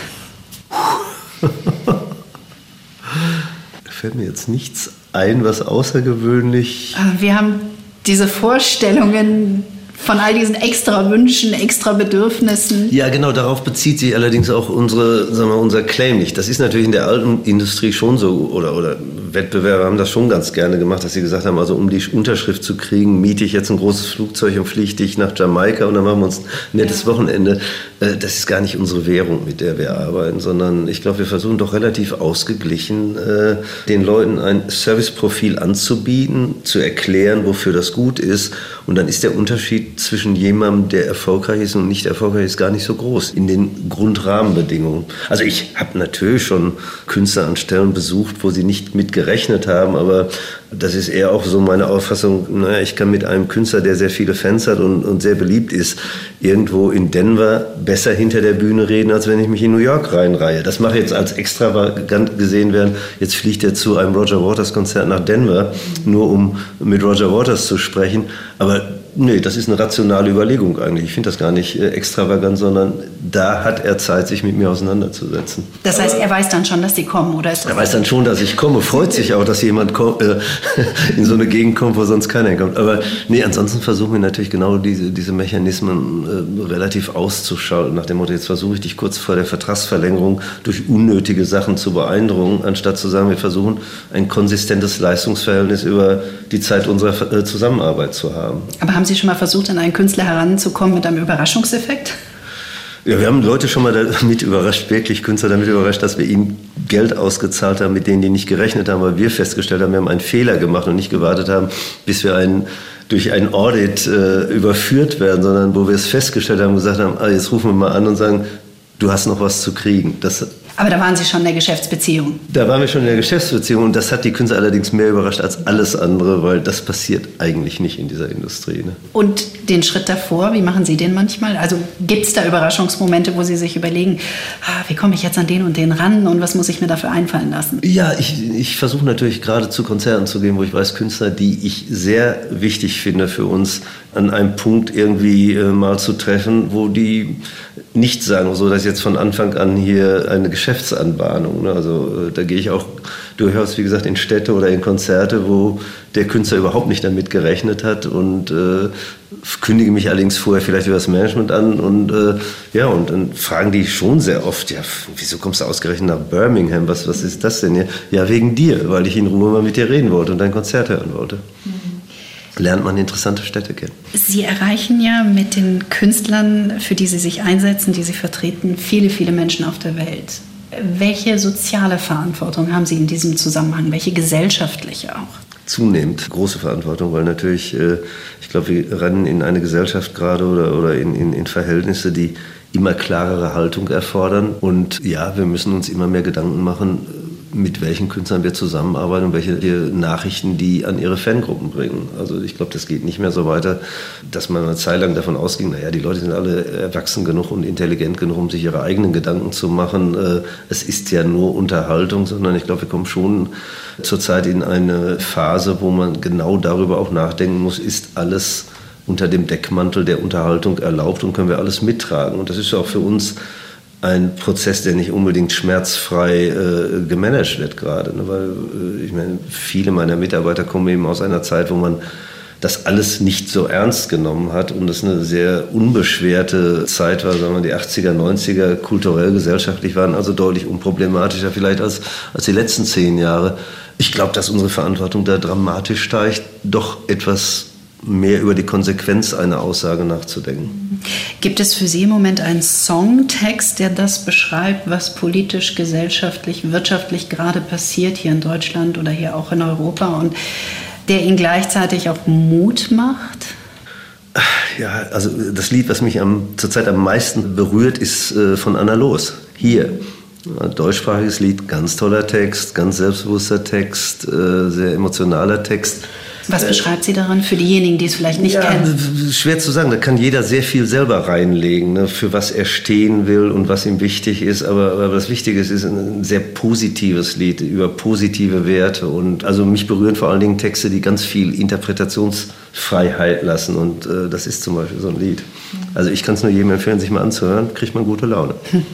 da fällt mir jetzt nichts ein, was außergewöhnlich. Ah, wir haben diese Vorstellungen von all diesen extra Wünschen, extra Bedürfnissen. Ja, genau, darauf bezieht sich allerdings auch unsere, sagen wir, unser Claim nicht. Das ist natürlich in der alten Industrie schon so, oder, oder Wettbewerber haben das schon ganz gerne gemacht, dass sie gesagt haben, also um die Unterschrift zu kriegen, miete ich jetzt ein großes Flugzeug und fliege dich nach Jamaika und dann machen wir uns ein nettes ja. Wochenende. Äh, das ist gar nicht unsere Währung, mit der wir arbeiten, sondern ich glaube, wir versuchen doch relativ ausgeglichen, äh, den Leuten ein Serviceprofil anzubieten, zu erklären, wofür das gut ist. Und dann ist der Unterschied zwischen jemandem, der erfolgreich ist und nicht erfolgreich ist, gar nicht so groß in den Grundrahmenbedingungen. Also ich habe natürlich schon Künstler an Stellen besucht, wo sie nicht mit gerechnet haben, aber das ist eher auch so meine Auffassung, naja, ich kann mit einem Künstler, der sehr viele Fans hat und, und sehr beliebt ist, irgendwo in Denver besser hinter der Bühne reden, als wenn ich mich in New York reinreihe. Das mache ich jetzt als extravagant gesehen werden. Jetzt fliegt er zu einem Roger Waters Konzert nach Denver, nur um mit Roger Waters zu sprechen. Aber Nee, das ist eine rationale Überlegung eigentlich. Ich finde das gar nicht äh, extravagant, sondern da hat er Zeit, sich mit mir auseinanderzusetzen. Das heißt, er weiß dann schon, dass Sie kommen, oder ist das Er weiß dann schon, dass ich komme, freut sich auch, dass jemand kommt, äh, in so eine Gegend kommt, wo sonst keiner kommt. Aber nee, ansonsten versuchen wir natürlich genau diese, diese Mechanismen äh, relativ auszuschalten. Nach dem Motto, jetzt versuche ich dich kurz vor der Vertragsverlängerung durch unnötige Sachen zu beeindrucken, anstatt zu sagen, wir versuchen ein konsistentes Leistungsverhältnis über die Zeit unserer äh, Zusammenarbeit zu haben. Aber haben Sie schon mal versucht, an einen Künstler heranzukommen mit einem Überraschungseffekt? Ja, wir haben Leute schon mal damit überrascht, wirklich Künstler damit überrascht, dass wir ihnen Geld ausgezahlt haben, mit denen die nicht gerechnet haben, weil wir festgestellt haben, wir haben einen Fehler gemacht und nicht gewartet haben, bis wir einen durch ein Audit äh, überführt werden, sondern wo wir es festgestellt haben, gesagt haben, ah, jetzt rufen wir mal an und sagen, du hast noch was zu kriegen. Das aber da waren Sie schon in der Geschäftsbeziehung. Da waren wir schon in der Geschäftsbeziehung und das hat die Künstler allerdings mehr überrascht als alles andere, weil das passiert eigentlich nicht in dieser Industrie. Ne? Und den Schritt davor, wie machen Sie den manchmal? Also gibt es da Überraschungsmomente, wo Sie sich überlegen, ah, wie komme ich jetzt an den und den ran und was muss ich mir dafür einfallen lassen? Ja, ich, ich versuche natürlich gerade zu Konzerten zu gehen, wo ich weiß, Künstler, die ich sehr wichtig finde für uns, an einem Punkt irgendwie äh, mal zu treffen, wo die nicht sagen, so dass jetzt von Anfang an hier eine Geschäftsanbahnung. Ne? Also äh, da gehe ich auch durchaus, wie gesagt, in Städte oder in Konzerte, wo der Künstler überhaupt nicht damit gerechnet hat und äh, kündige mich allerdings vorher vielleicht über das Management an und äh, ja, und dann fragen die schon sehr oft, ja, wieso kommst du ausgerechnet nach Birmingham? Was, was ist das denn hier? Ja, wegen dir, weil ich in Ruhe mal mit dir reden wollte und dein Konzert hören wollte. Mhm lernt man interessante Städte kennen. Sie erreichen ja mit den Künstlern, für die Sie sich einsetzen, die Sie vertreten, viele, viele Menschen auf der Welt. Welche soziale Verantwortung haben Sie in diesem Zusammenhang? Welche gesellschaftliche auch? Zunehmend große Verantwortung, weil natürlich, äh, ich glaube, wir rennen in eine Gesellschaft gerade oder, oder in, in, in Verhältnisse, die immer klarere Haltung erfordern. Und ja, wir müssen uns immer mehr Gedanken machen, mit welchen Künstlern wir zusammenarbeiten und welche Nachrichten die an ihre Fangruppen bringen. Also ich glaube, das geht nicht mehr so weiter, dass man eine Zeit lang davon ausging, naja, die Leute sind alle erwachsen genug und intelligent genug, um sich ihre eigenen Gedanken zu machen. Äh, es ist ja nur Unterhaltung, sondern ich glaube, wir kommen schon zurzeit in eine Phase, wo man genau darüber auch nachdenken muss, ist alles unter dem Deckmantel der Unterhaltung erlaubt und können wir alles mittragen. Und das ist auch für uns ein Prozess, der nicht unbedingt schmerzfrei äh, gemanagt wird gerade. Ne? Weil äh, ich meine, viele meiner Mitarbeiter kommen eben aus einer Zeit, wo man das alles nicht so ernst genommen hat und es eine sehr unbeschwerte Zeit war, sagen wir die 80er, 90er kulturell, gesellschaftlich waren also deutlich unproblematischer vielleicht als, als die letzten zehn Jahre. Ich glaube, dass unsere Verantwortung da dramatisch steigt, doch etwas mehr über die Konsequenz einer Aussage nachzudenken. Gibt es für Sie im Moment einen Songtext, der das beschreibt, was politisch, gesellschaftlich, wirtschaftlich gerade passiert hier in Deutschland oder hier auch in Europa und der Ihnen gleichzeitig auch Mut macht? Ja, also das Lied, was mich am, zurzeit am meisten berührt, ist äh, von Anna Los. Hier. Deutschsprachiges Lied, ganz toller Text, ganz selbstbewusster Text, äh, sehr emotionaler Text. Was äh, beschreibt sie daran für diejenigen, die es vielleicht nicht ja, kennen? Schwer zu sagen. Da kann jeder sehr viel selber reinlegen, ne, für was er stehen will und was ihm wichtig ist. Aber, aber das Wichtige ist, ist ein sehr positives Lied über positive Werte. Und also mich berühren vor allen Dingen Texte, die ganz viel Interpretationsfreiheit lassen. Und äh, das ist zum Beispiel so ein Lied. Also ich kann es nur jedem empfehlen, sich mal anzuhören. Kriegt man gute Laune.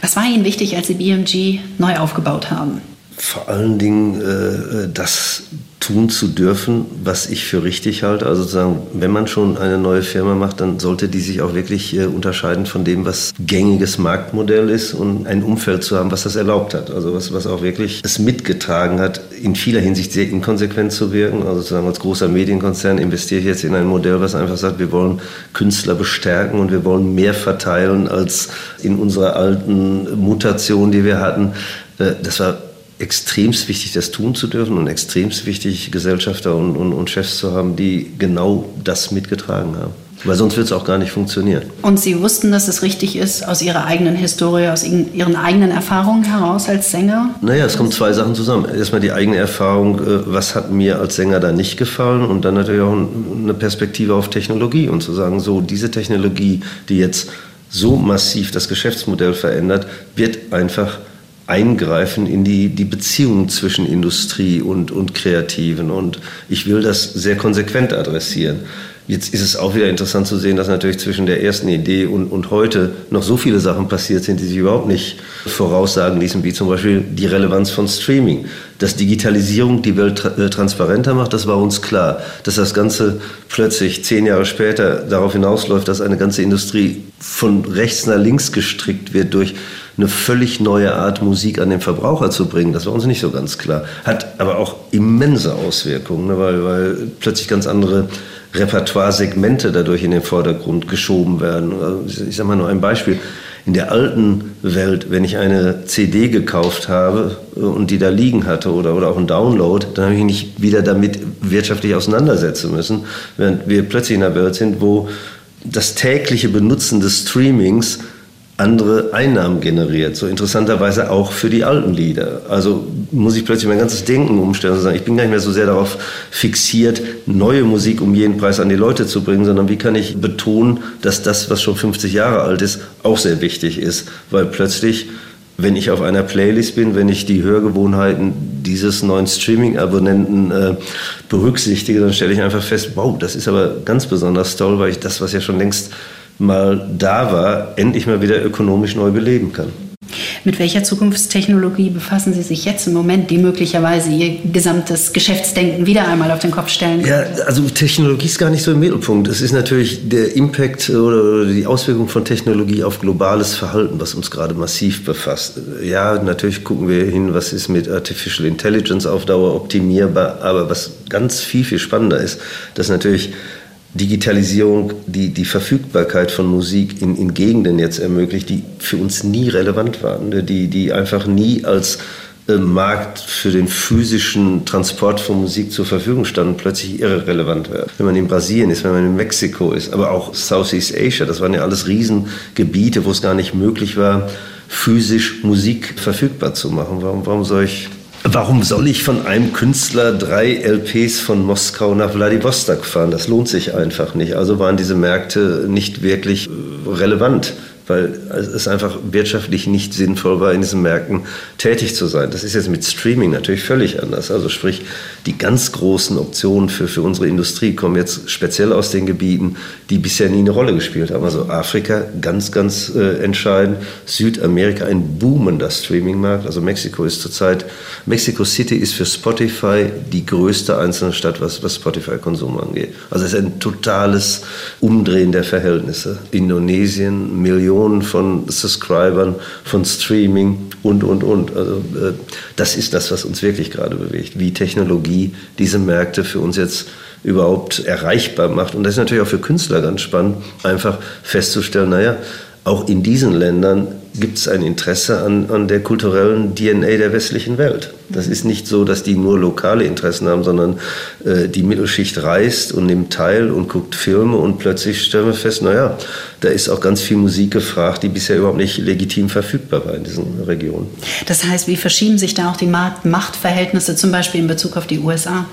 Was war Ihnen wichtig, als Sie BMG neu aufgebaut haben? Vor allen Dingen äh, das tun zu dürfen, was ich für richtig halte. Also sozusagen, wenn man schon eine neue Firma macht, dann sollte die sich auch wirklich äh, unterscheiden von dem, was gängiges Marktmodell ist und ein Umfeld zu haben, was das erlaubt hat. Also was, was auch wirklich es mitgetragen hat, in vieler Hinsicht sehr inkonsequent zu wirken. Also sozusagen als großer Medienkonzern investiere ich jetzt in ein Modell, was einfach sagt, wir wollen Künstler bestärken und wir wollen mehr verteilen als in unserer alten Mutation, die wir hatten. Äh, das war extremst wichtig, das tun zu dürfen und extremst wichtig, Gesellschafter und, und, und Chefs zu haben, die genau das mitgetragen haben. Weil sonst wird es auch gar nicht funktionieren. Und Sie wussten, dass es richtig ist, aus Ihrer eigenen Historie, aus Ihren eigenen Erfahrungen heraus als Sänger? Naja, es kommen zwei Sachen zusammen. Erstmal die eigene Erfahrung, äh, was hat mir als Sänger da nicht gefallen und dann natürlich auch eine Perspektive auf Technologie und zu sagen, so diese Technologie, die jetzt so massiv das Geschäftsmodell verändert, wird einfach eingreifen in die, die Beziehungen zwischen Industrie und, und Kreativen. Und ich will das sehr konsequent adressieren. Jetzt ist es auch wieder interessant zu sehen, dass natürlich zwischen der ersten Idee und, und heute noch so viele Sachen passiert sind, die sich überhaupt nicht voraussagen ließen, wie zum Beispiel die Relevanz von Streaming. Dass Digitalisierung die Welt tra äh, transparenter macht, das war uns klar. Dass das Ganze plötzlich zehn Jahre später darauf hinausläuft, dass eine ganze Industrie von rechts nach links gestrickt wird durch eine völlig neue Art Musik an den Verbraucher zu bringen, das war uns nicht so ganz klar. Hat aber auch immense Auswirkungen, ne, weil, weil plötzlich ganz andere Repertoire-Segmente dadurch in den Vordergrund geschoben werden. Also ich sage mal nur ein Beispiel. In der alten Welt, wenn ich eine CD gekauft habe und die da liegen hatte oder, oder auch ein Download, dann habe ich mich nicht wieder damit wirtschaftlich auseinandersetzen müssen, während wir plötzlich in einer Welt sind, wo das tägliche Benutzen des Streamings andere Einnahmen generiert. So interessanterweise auch für die alten Lieder. Also muss ich plötzlich mein ganzes Denken umstellen und sagen, ich bin gar nicht mehr so sehr darauf fixiert, neue Musik um jeden Preis an die Leute zu bringen, sondern wie kann ich betonen, dass das, was schon 50 Jahre alt ist, auch sehr wichtig ist. Weil plötzlich, wenn ich auf einer Playlist bin, wenn ich die Hörgewohnheiten dieses neuen Streaming-Abonnenten äh, berücksichtige, dann stelle ich einfach fest, wow, das ist aber ganz besonders toll, weil ich das, was ja schon längst mal da war, endlich mal wieder ökonomisch neu beleben kann. Mit welcher Zukunftstechnologie befassen Sie sich jetzt im Moment, die möglicherweise Ihr gesamtes Geschäftsdenken wieder einmal auf den Kopf stellen? Ja, also Technologie ist gar nicht so im Mittelpunkt. Es ist natürlich der Impact oder die Auswirkung von Technologie auf globales Verhalten, was uns gerade massiv befasst. Ja, natürlich gucken wir hin, was ist mit Artificial Intelligence auf Dauer optimierbar, aber was ganz viel, viel spannender ist, dass natürlich Digitalisierung die, die Verfügbarkeit von Musik in, in Gegenden jetzt ermöglicht, die für uns nie relevant waren, ne? die, die einfach nie als äh, Markt für den physischen Transport von Musik zur Verfügung standen, plötzlich irrelevant werden. Wenn man in Brasilien ist, wenn man in Mexiko ist, aber auch Southeast Asia, das waren ja alles Riesengebiete, wo es gar nicht möglich war, physisch Musik verfügbar zu machen. Warum, warum soll ich Warum soll ich von einem Künstler drei LPs von Moskau nach Vladivostok fahren? Das lohnt sich einfach nicht. Also waren diese Märkte nicht wirklich relevant weil es einfach wirtschaftlich nicht sinnvoll war, in diesen Märkten tätig zu sein. Das ist jetzt mit Streaming natürlich völlig anders. Also sprich, die ganz großen Optionen für, für unsere Industrie kommen jetzt speziell aus den Gebieten, die bisher nie eine Rolle gespielt haben. Also Afrika ganz, ganz äh, entscheidend, Südamerika ein boomender Streamingmarkt. Also Mexiko ist zurzeit, Mexico City ist für Spotify die größte einzelne Stadt, was, was Spotify-Konsum angeht. Also es ist ein totales Umdrehen der Verhältnisse. Indonesien, Millionen Millionen von Subscribern, von Streaming und, und, und. Also äh, das ist das, was uns wirklich gerade bewegt, wie Technologie diese Märkte für uns jetzt überhaupt erreichbar macht. Und das ist natürlich auch für Künstler ganz spannend, einfach festzustellen, naja, auch in diesen Ländern gibt es ein Interesse an, an der kulturellen DNA der westlichen Welt. Das ist nicht so, dass die nur lokale Interessen haben, sondern äh, die Mittelschicht reist und nimmt teil und guckt Filme und plötzlich stellen wir fest, naja, da ist auch ganz viel Musik gefragt, die bisher überhaupt nicht legitim verfügbar war in diesen Regionen. Das heißt, wie verschieben sich da auch die Machtverhältnisse zum Beispiel in Bezug auf die USA?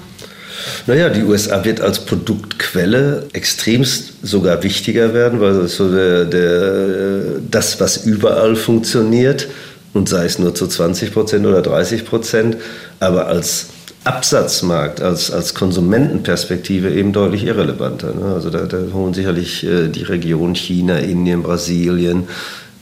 Naja, die USA wird als Produktquelle extremst sogar wichtiger werden, weil das, so der, der, das was überall funktioniert, und sei es nur zu 20 Prozent oder 30 Prozent, aber als Absatzmarkt, als, als Konsumentenperspektive eben deutlich irrelevanter. Ne? Also da, da holen sicherlich äh, die Region China, Indien, Brasilien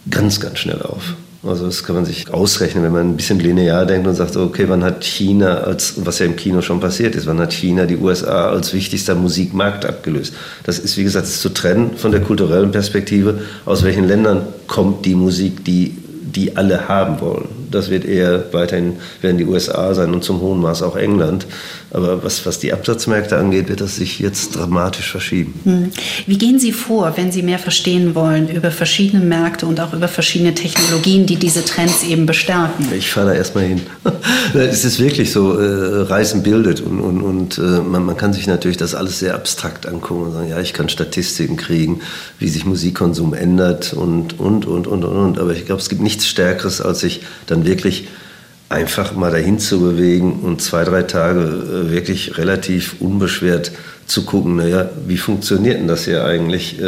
ganz, ganz schnell auf. Also das kann man sich ausrechnen, wenn man ein bisschen linear denkt und sagt, okay, wann hat China, als, was ja im Kino schon passiert ist, wann hat China die USA als wichtigster Musikmarkt abgelöst? Das ist, wie gesagt, ist zu trennen von der kulturellen Perspektive, aus welchen Ländern kommt die Musik, die die alle haben wollen. Das wird eher weiterhin, werden die USA sein und zum hohen Maß auch England. Aber was, was die Absatzmärkte angeht, wird das sich jetzt dramatisch verschieben. Hm. Wie gehen Sie vor, wenn Sie mehr verstehen wollen über verschiedene Märkte und auch über verschiedene Technologien, die diese Trends eben bestärken? Ich fahre da erstmal hin. es ist wirklich so, äh, Reisen bildet und, und, und äh, man, man kann sich natürlich das alles sehr abstrakt angucken und sagen, ja, ich kann Statistiken kriegen, wie sich Musikkonsum ändert und, und, und, und, und. Aber ich glaube, es gibt nichts Stärkeres, als sich dann wirklich einfach mal dahin zu bewegen und zwei, drei Tage äh, wirklich relativ unbeschwert zu gucken, naja, wie funktioniert denn das hier eigentlich?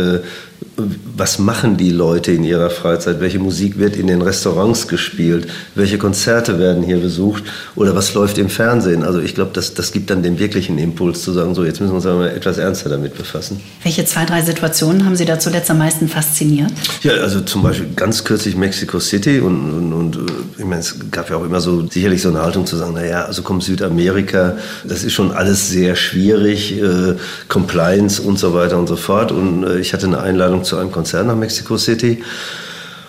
Was machen die Leute in ihrer Freizeit? Welche Musik wird in den Restaurants gespielt? Welche Konzerte werden hier besucht? Oder was läuft im Fernsehen? Also ich glaube, das, das gibt dann den wirklichen Impuls zu sagen, so jetzt müssen wir uns aber etwas ernster damit befassen. Welche zwei, drei Situationen haben Sie da zuletzt am meisten fasziniert? Ja, also zum Beispiel ganz kürzlich Mexico City und, und, und äh, ich meine, es gab ja auch immer so sicherlich so eine Haltung zu sagen, naja, also kommt Südamerika, das ist schon alles sehr schwierig, äh, Compliance und so weiter und so fort. Und äh, ich hatte eine Einladung zu einem Konzert nach Mexico City.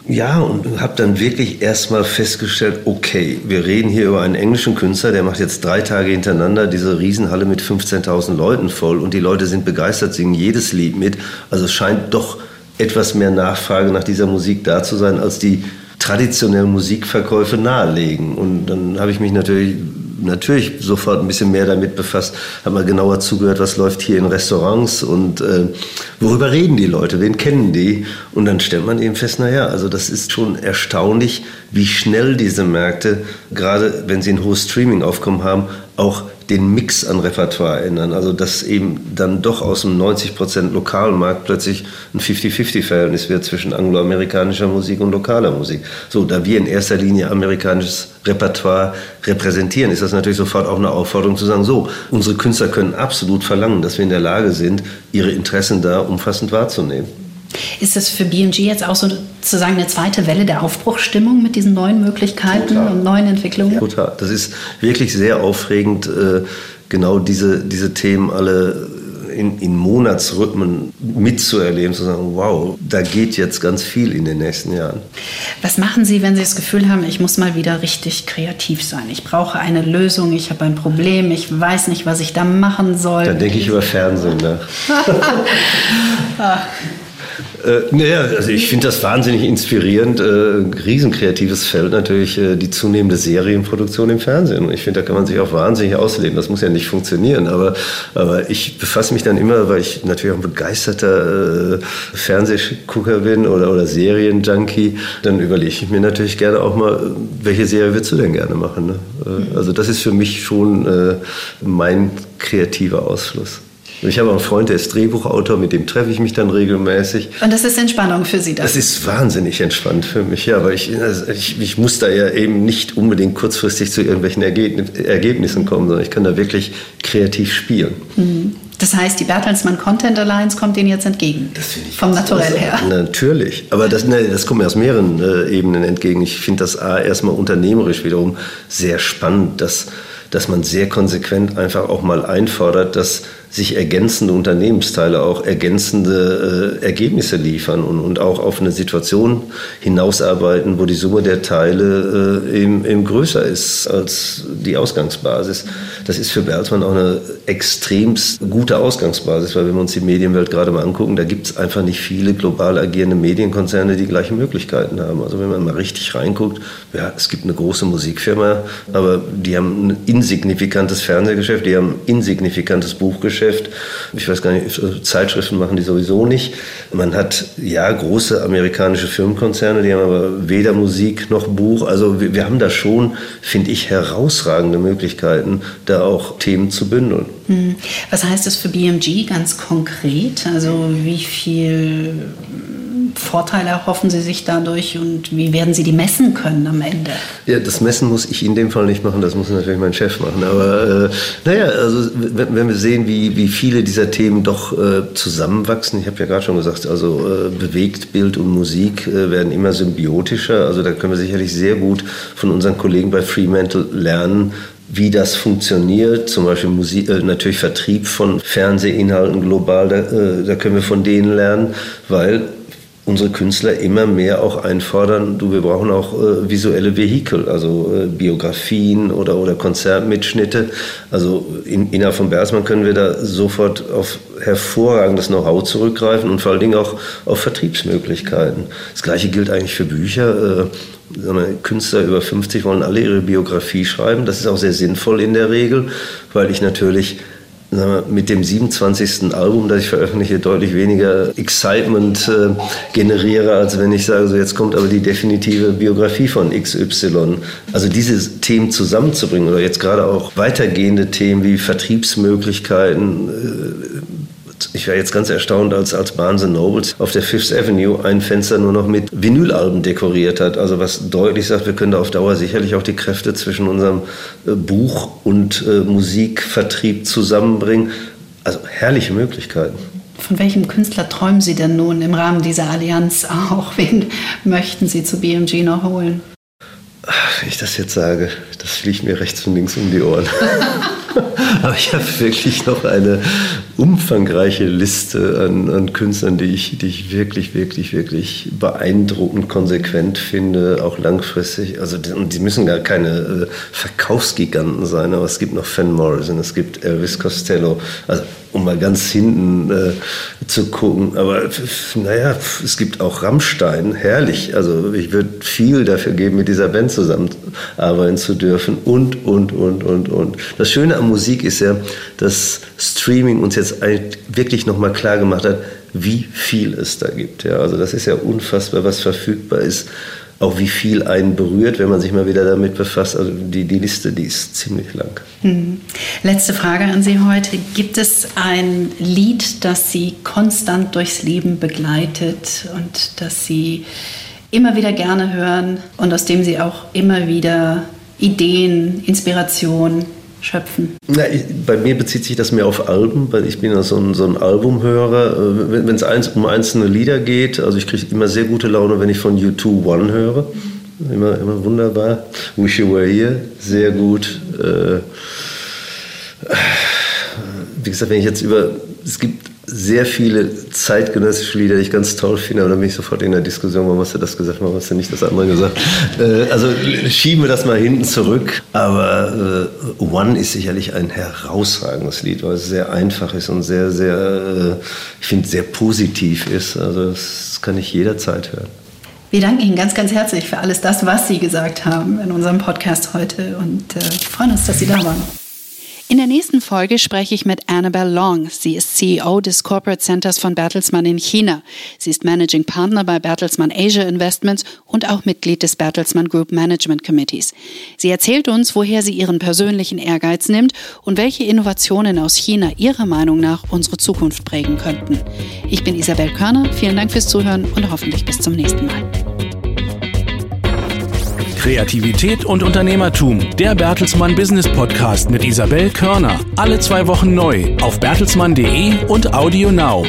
Ja, und habe dann wirklich erstmal festgestellt, okay, wir reden hier über einen englischen Künstler, der macht jetzt drei Tage hintereinander diese Riesenhalle mit 15.000 Leuten voll und die Leute sind begeistert, singen jedes Lied mit. Also es scheint doch etwas mehr Nachfrage nach dieser Musik da zu sein, als die traditionellen Musikverkäufe nahelegen. Und dann habe ich mich natürlich natürlich sofort ein bisschen mehr damit befasst, habe mal genauer zugehört, was läuft hier in Restaurants und äh, worüber reden die Leute, wen kennen die? Und dann stellt man eben fest, naja, also das ist schon erstaunlich, wie schnell diese Märkte, gerade wenn sie ein hohes Streaming-Aufkommen haben, auch den Mix an Repertoire ändern. Also dass eben dann doch aus einem 90% lokalen Markt plötzlich ein 50-50-Verhältnis wird zwischen angloamerikanischer Musik und lokaler Musik. So, da wir in erster Linie amerikanisches Repertoire repräsentieren, ist das natürlich sofort auch eine Aufforderung zu sagen, so, unsere Künstler können absolut verlangen, dass wir in der Lage sind, ihre Interessen da umfassend wahrzunehmen. Ist das für BG jetzt auch sozusagen eine zweite Welle der Aufbruchsstimmung mit diesen neuen Möglichkeiten Total. und neuen Entwicklungen? Total. Das ist wirklich sehr aufregend, äh, genau diese, diese Themen alle in, in Monatsrhythmen mitzuerleben, zu sagen, wow, da geht jetzt ganz viel in den nächsten Jahren. Was machen Sie, wenn Sie das Gefühl haben, ich muss mal wieder richtig kreativ sein? Ich brauche eine Lösung, ich habe ein Problem, ich weiß nicht, was ich da machen soll. Dann denke ich über Fernsehen nach. Äh, naja, also ich finde das wahnsinnig inspirierend. Äh, riesenkreatives Feld natürlich äh, die zunehmende Serienproduktion im Fernsehen. Ich finde, da kann man sich auch wahnsinnig ausleben. Das muss ja nicht funktionieren, aber, aber ich befasse mich dann immer, weil ich natürlich auch ein begeisterter äh, Fernsehgucker bin oder, oder Serienjunkie, dann überlege ich mir natürlich gerne auch mal, welche Serie würdest du denn gerne machen? Ne? Äh, also das ist für mich schon äh, mein kreativer Ausfluss. Ich habe einen Freund, der ist Drehbuchautor, mit dem treffe ich mich dann regelmäßig. Und das ist Entspannung für Sie dann? Das ist wahnsinnig entspannt für mich, ja, weil ich, also ich, ich muss da ja eben nicht unbedingt kurzfristig zu irgendwelchen Ergebnissen kommen, sondern ich kann da wirklich kreativ spielen. Mhm. Das heißt, die Bertelsmann Content Alliance kommt Ihnen jetzt entgegen. Das finde ich. Vom Naturell her. Natürlich. Aber das, ne, das kommt mir aus mehreren äh, Ebenen entgegen. Ich finde das A, erstmal unternehmerisch wiederum sehr spannend, dass, dass man sehr konsequent einfach auch mal einfordert, dass sich ergänzende Unternehmensteile auch ergänzende äh, Ergebnisse liefern und, und auch auf eine Situation hinausarbeiten, wo die Summe der Teile äh, eben, eben größer ist als die Ausgangsbasis. Das ist für Bertelsmann auch eine extremst gute Ausgangsbasis, weil wenn wir uns die Medienwelt gerade mal angucken, da gibt es einfach nicht viele global agierende Medienkonzerne, die gleiche Möglichkeiten haben. Also wenn man mal richtig reinguckt, ja, es gibt eine große Musikfirma, aber die haben ein insignifikantes Fernsehgeschäft, die haben ein insignifikantes Buchgeschäft. Ich weiß gar nicht, Zeitschriften machen die sowieso nicht. Man hat ja große amerikanische Firmenkonzerne, die haben aber weder Musik noch Buch. Also wir, wir haben da schon, finde ich, herausragende Möglichkeiten, da auch Themen zu bündeln. Hm. Was heißt das für BMG ganz konkret? Also wie viel Vorteile erhoffen Sie sich dadurch und wie werden Sie die messen können am Ende? Ja, das Messen muss ich in dem Fall nicht machen, das muss natürlich mein Chef machen. Aber äh, naja, also wenn, wenn, wir sehen, wie, wie viele dieser Themen doch äh, zusammenwachsen, ich habe ja gerade schon gesagt, also äh, bewegt Bild und Musik äh, werden immer symbiotischer. Also da können wir sicherlich sehr gut von unseren Kollegen bei Fremantle lernen, wie das funktioniert, zum Beispiel Musik, äh, natürlich Vertrieb von Fernsehinhalten global, da, äh, da können wir von denen lernen, weil unsere Künstler immer mehr auch einfordern, du, wir brauchen auch äh, visuelle Vehikel, also äh, Biografien oder, oder Konzertmitschnitte. Also in, innerhalb von Bertelsmann können wir da sofort auf hervorragendes Know-how zurückgreifen und vor allen Dingen auch auf Vertriebsmöglichkeiten. Das gleiche gilt eigentlich für Bücher. Äh, Künstler über 50 wollen alle ihre Biografie schreiben. Das ist auch sehr sinnvoll in der Regel, weil ich natürlich wir, mit dem 27. Album, das ich veröffentliche, deutlich weniger Excitement äh, generiere, als wenn ich sage, so jetzt kommt aber die definitive Biografie von XY. Also diese Themen zusammenzubringen oder jetzt gerade auch weitergehende Themen wie Vertriebsmöglichkeiten, äh, ich war jetzt ganz erstaunt, als, als Barnes Nobles auf der Fifth Avenue ein Fenster nur noch mit Vinylalben dekoriert hat. Also was deutlich sagt, wir können da auf Dauer sicherlich auch die Kräfte zwischen unserem äh, Buch- und äh, Musikvertrieb zusammenbringen. Also herrliche Möglichkeiten. Von welchem Künstler träumen Sie denn nun im Rahmen dieser Allianz auch? Wen möchten Sie zu BMG noch holen? Wenn ich das jetzt sage, das fliegt mir rechts und links um die Ohren. Aber ich habe wirklich noch eine umfangreiche Liste an, an Künstlern, die ich, die ich wirklich, wirklich, wirklich beeindruckend konsequent finde, auch langfristig. Also die müssen gar keine äh, Verkaufsgiganten sein, aber es gibt noch Van Morrison, es gibt Elvis Costello. Also um mal ganz hinten äh, zu gucken. Aber naja, es gibt auch Rammstein, herrlich. Also ich würde viel dafür geben, mit dieser Band zusammenarbeiten zu dürfen und, und, und, und, und. Das Schöne an Musik ist ja, dass Streaming uns jetzt wirklich nochmal klar gemacht hat, wie viel es da gibt. Ja, also das ist ja unfassbar, was verfügbar ist auch wie viel einen berührt, wenn man sich mal wieder damit befasst. Also die, die Liste, die ist ziemlich lang. Hm. Letzte Frage an Sie heute. Gibt es ein Lied, das Sie konstant durchs Leben begleitet und das Sie immer wieder gerne hören und aus dem Sie auch immer wieder Ideen, Inspiration schöpfen? Na, ich, bei mir bezieht sich das mehr auf Alben, weil ich bin ja so ein, so ein Albumhörer. Äh, wenn es eins, um einzelne Lieder geht, also ich kriege immer sehr gute Laune, wenn ich von U2 One höre. Immer, immer wunderbar. Wish You Were Here, sehr gut. Äh, wie gesagt, wenn ich jetzt über, es gibt sehr viele zeitgenössische Lieder, die ich ganz toll finde, aber dann bin ich sofort in der Diskussion, warum hast du das gesagt, warum hast du nicht das andere gesagt. Äh, also schieben wir das mal hinten zurück, aber äh, One ist sicherlich ein herausragendes Lied, weil es sehr einfach ist und sehr, sehr, äh, ich finde, sehr positiv ist. Also das kann ich jederzeit hören. Wir danken Ihnen ganz, ganz herzlich für alles das, was Sie gesagt haben in unserem Podcast heute und äh, freuen uns, dass Sie da waren. In der nächsten Folge spreche ich mit Annabelle Long. Sie ist CEO des Corporate Centers von Bertelsmann in China. Sie ist Managing Partner bei Bertelsmann Asia Investments und auch Mitglied des Bertelsmann Group Management Committees. Sie erzählt uns, woher sie ihren persönlichen Ehrgeiz nimmt und welche Innovationen aus China ihrer Meinung nach unsere Zukunft prägen könnten. Ich bin Isabel Körner. Vielen Dank fürs Zuhören und hoffentlich bis zum nächsten Mal. Kreativität und Unternehmertum. Der Bertelsmann Business Podcast mit Isabel Körner. Alle zwei Wochen neu auf bertelsmann.de und Audio Now.